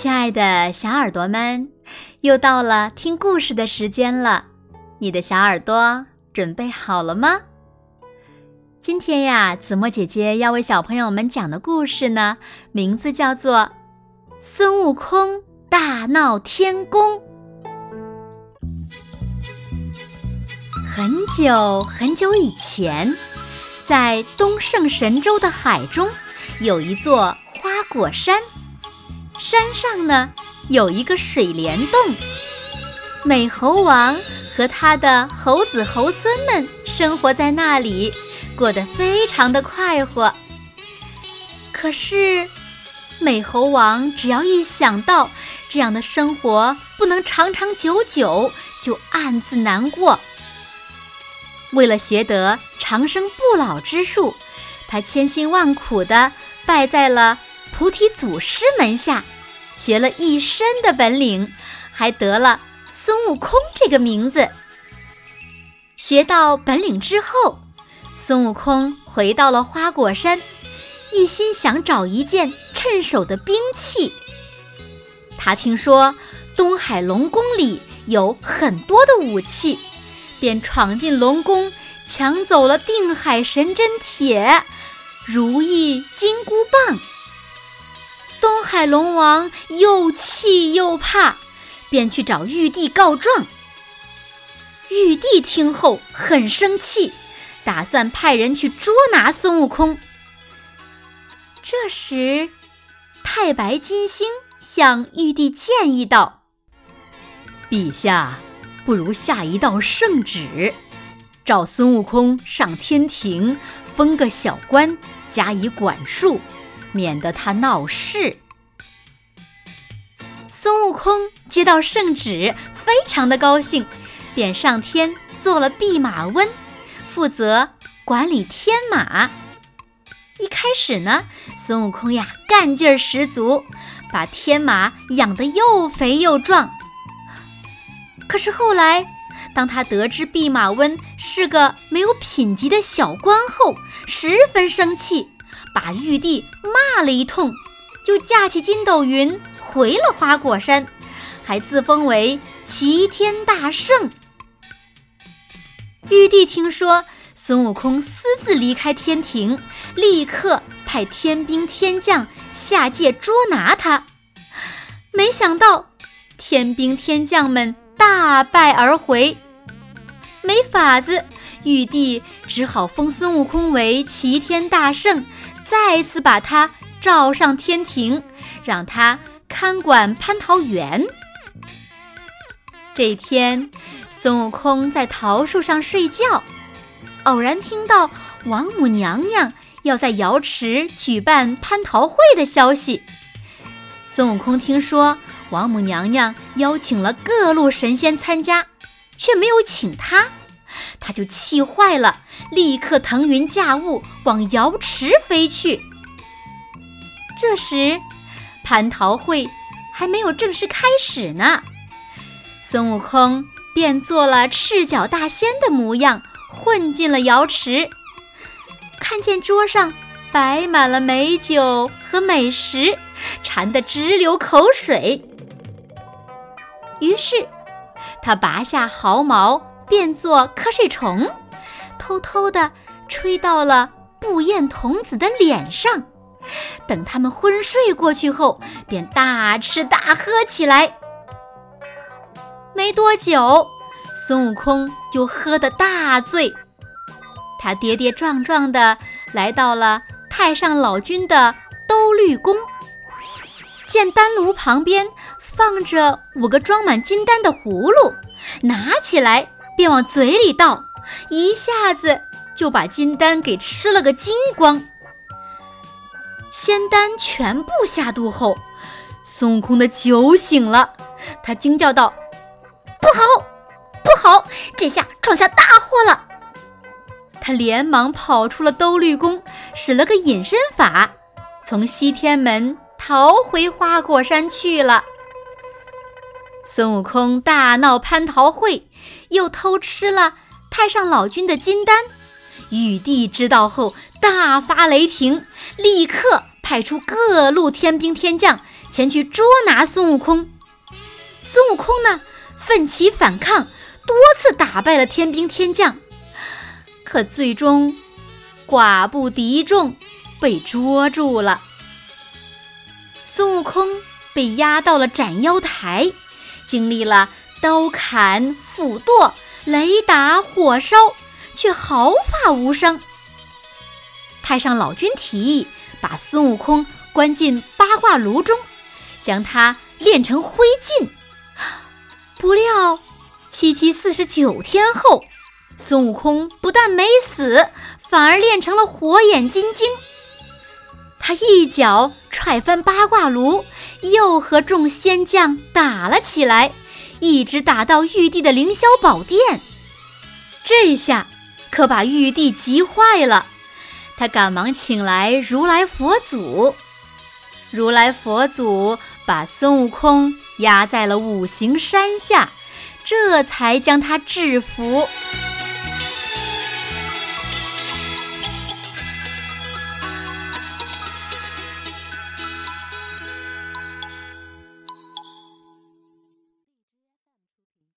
亲爱的小耳朵们，又到了听故事的时间了。你的小耳朵准备好了吗？今天呀，子墨姐姐要为小朋友们讲的故事呢，名字叫做《孙悟空大闹天宫》。很久很久以前，在东胜神州的海中，有一座花果山。山上呢有一个水帘洞，美猴王和他的猴子猴孙们生活在那里，过得非常的快活。可是，美猴王只要一想到这样的生活不能长长久久，就暗自难过。为了学得长生不老之术，他千辛万苦的拜在了。菩提祖师门下，学了一身的本领，还得了孙悟空这个名字。学到本领之后，孙悟空回到了花果山，一心想找一件趁手的兵器。他听说东海龙宫里有很多的武器，便闯进龙宫，抢走了定海神针铁、如意金箍棒。东海龙王又气又怕，便去找玉帝告状。玉帝听后很生气，打算派人去捉拿孙悟空。这时，太白金星向玉帝建议道：“陛下，不如下一道圣旨，召孙悟空上天庭，封个小官，加以管束。”免得他闹事。孙悟空接到圣旨，非常的高兴，便上天做了弼马温，负责管理天马。一开始呢，孙悟空呀干劲儿十足，把天马养得又肥又壮。可是后来，当他得知弼马温是个没有品级的小官后，十分生气。把玉帝骂了一通，就架起筋斗云回了花果山，还自封为齐天大圣。玉帝听说孙悟空私自离开天庭，立刻派天兵天将下界捉拿他。没想到天兵天将们大败而回，没法子，玉帝只好封孙悟空为齐天大圣。再次把他召上天庭，让他看管蟠桃园。这天，孙悟空在桃树上睡觉，偶然听到王母娘娘要在瑶池举办蟠桃会的消息。孙悟空听说王母娘娘邀请了各路神仙参加，却没有请他。他就气坏了，立刻腾云驾雾往瑶池飞去。这时，蟠桃会还没有正式开始呢，孙悟空便做了赤脚大仙的模样，混进了瑶池。看见桌上摆满了美酒和美食，馋得直流口水。于是，他拔下毫毛。变作瞌睡虫，偷偷地吹到了布彦童子的脸上。等他们昏睡过去后，便大吃大喝起来。没多久，孙悟空就喝得大醉。他跌跌撞撞地来到了太上老君的兜率宫，见丹炉旁边放着五个装满金丹的葫芦，拿起来。便往嘴里倒，一下子就把金丹给吃了个精光。仙丹全部下肚后，孙悟空的酒醒了，他惊叫道：“不好，不好，这下闯下大祸了！”他连忙跑出了兜率宫，使了个隐身法，从西天门逃回花果山去了。孙悟空大闹蟠桃会，又偷吃了太上老君的金丹。玉帝知道后大发雷霆，立刻派出各路天兵天将前去捉拿孙悟空。孙悟空呢，奋起反抗，多次打败了天兵天将，可最终寡不敌众，被捉住了。孙悟空被押到了斩妖台，经历了刀砍、斧剁、雷打、火烧，却毫发无伤。太上老君提议把孙悟空关进八卦炉中，将他炼成灰烬。不料，七七四十九天后，孙悟空不但没死，反而练成了火眼金睛。他一脚踹翻八卦炉，又和众仙将打了起来，一直打到玉帝的凌霄宝殿。这下可把玉帝急坏了，他赶忙请来如来佛祖。如来佛祖把孙悟空压在了五行山下，这才将他制服。